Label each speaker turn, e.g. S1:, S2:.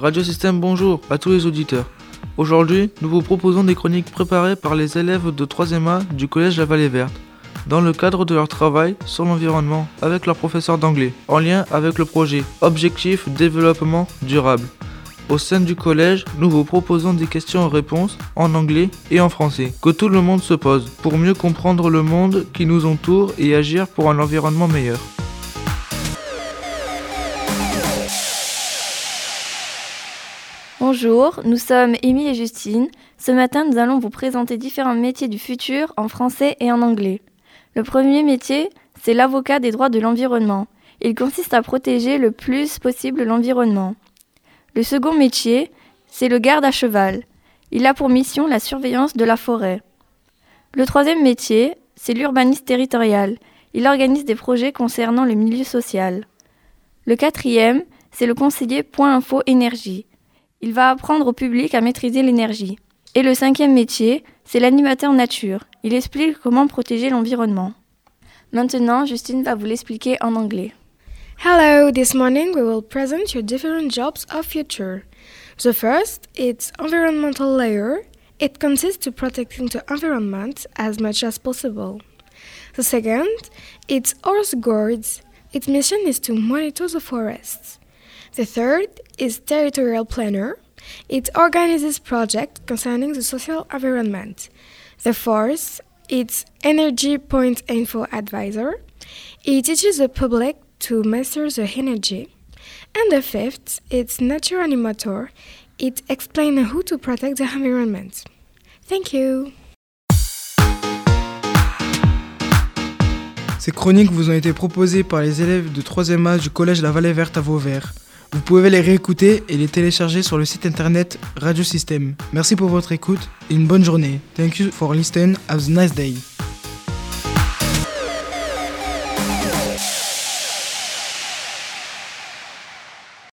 S1: Radio Système bonjour à tous les auditeurs. Aujourd'hui, nous vous proposons des chroniques préparées par les élèves de 3e A du Collège La Vallée Verte, dans le cadre de leur travail sur l'environnement avec leur professeur d'anglais, en lien avec le projet Objectif Développement Durable. Au sein du collège, nous vous proposons des questions-réponses en anglais et en français que tout le monde se pose pour mieux comprendre le monde qui nous entoure et agir pour un environnement meilleur.
S2: Bonjour, nous sommes Émile et Justine. Ce matin, nous allons vous présenter différents métiers du futur en français et en anglais. Le premier métier, c'est l'avocat des droits de l'environnement. Il consiste à protéger le plus possible l'environnement. Le second métier, c'est le garde à cheval. Il a pour mission la surveillance de la forêt. Le troisième métier, c'est l'urbaniste territorial. Il organise des projets concernant le milieu social. Le quatrième, c'est le conseiller Point Info Énergie. Il va apprendre au public à maîtriser l'énergie. Et le cinquième métier, c'est l'animateur nature. Il explique comment protéger l'environnement. Maintenant, Justine va vous l'expliquer en anglais.
S3: Hello, this morning we will present you different jobs of future. The first, it's environmental layer. It consists to protecting the environment as much as possible. The second, it's horse guards. Its mission is to monitor the forests. The third is territorial planner. It organizes projects concerning the social environment. The fourth, is energy point info advisor. It teaches the public to master the energy. And the fifth, is nature animator. It explains how to protect the environment. Thank you.
S4: Ces chroniques vous ont été proposées par les élèves de 3e A du collège La Vallée Verte à Vauvert. Vous pouvez les réécouter et les télécharger sur le site internet Radio Système. Merci pour votre écoute et une bonne journée. Thank you for listening. Have a nice day.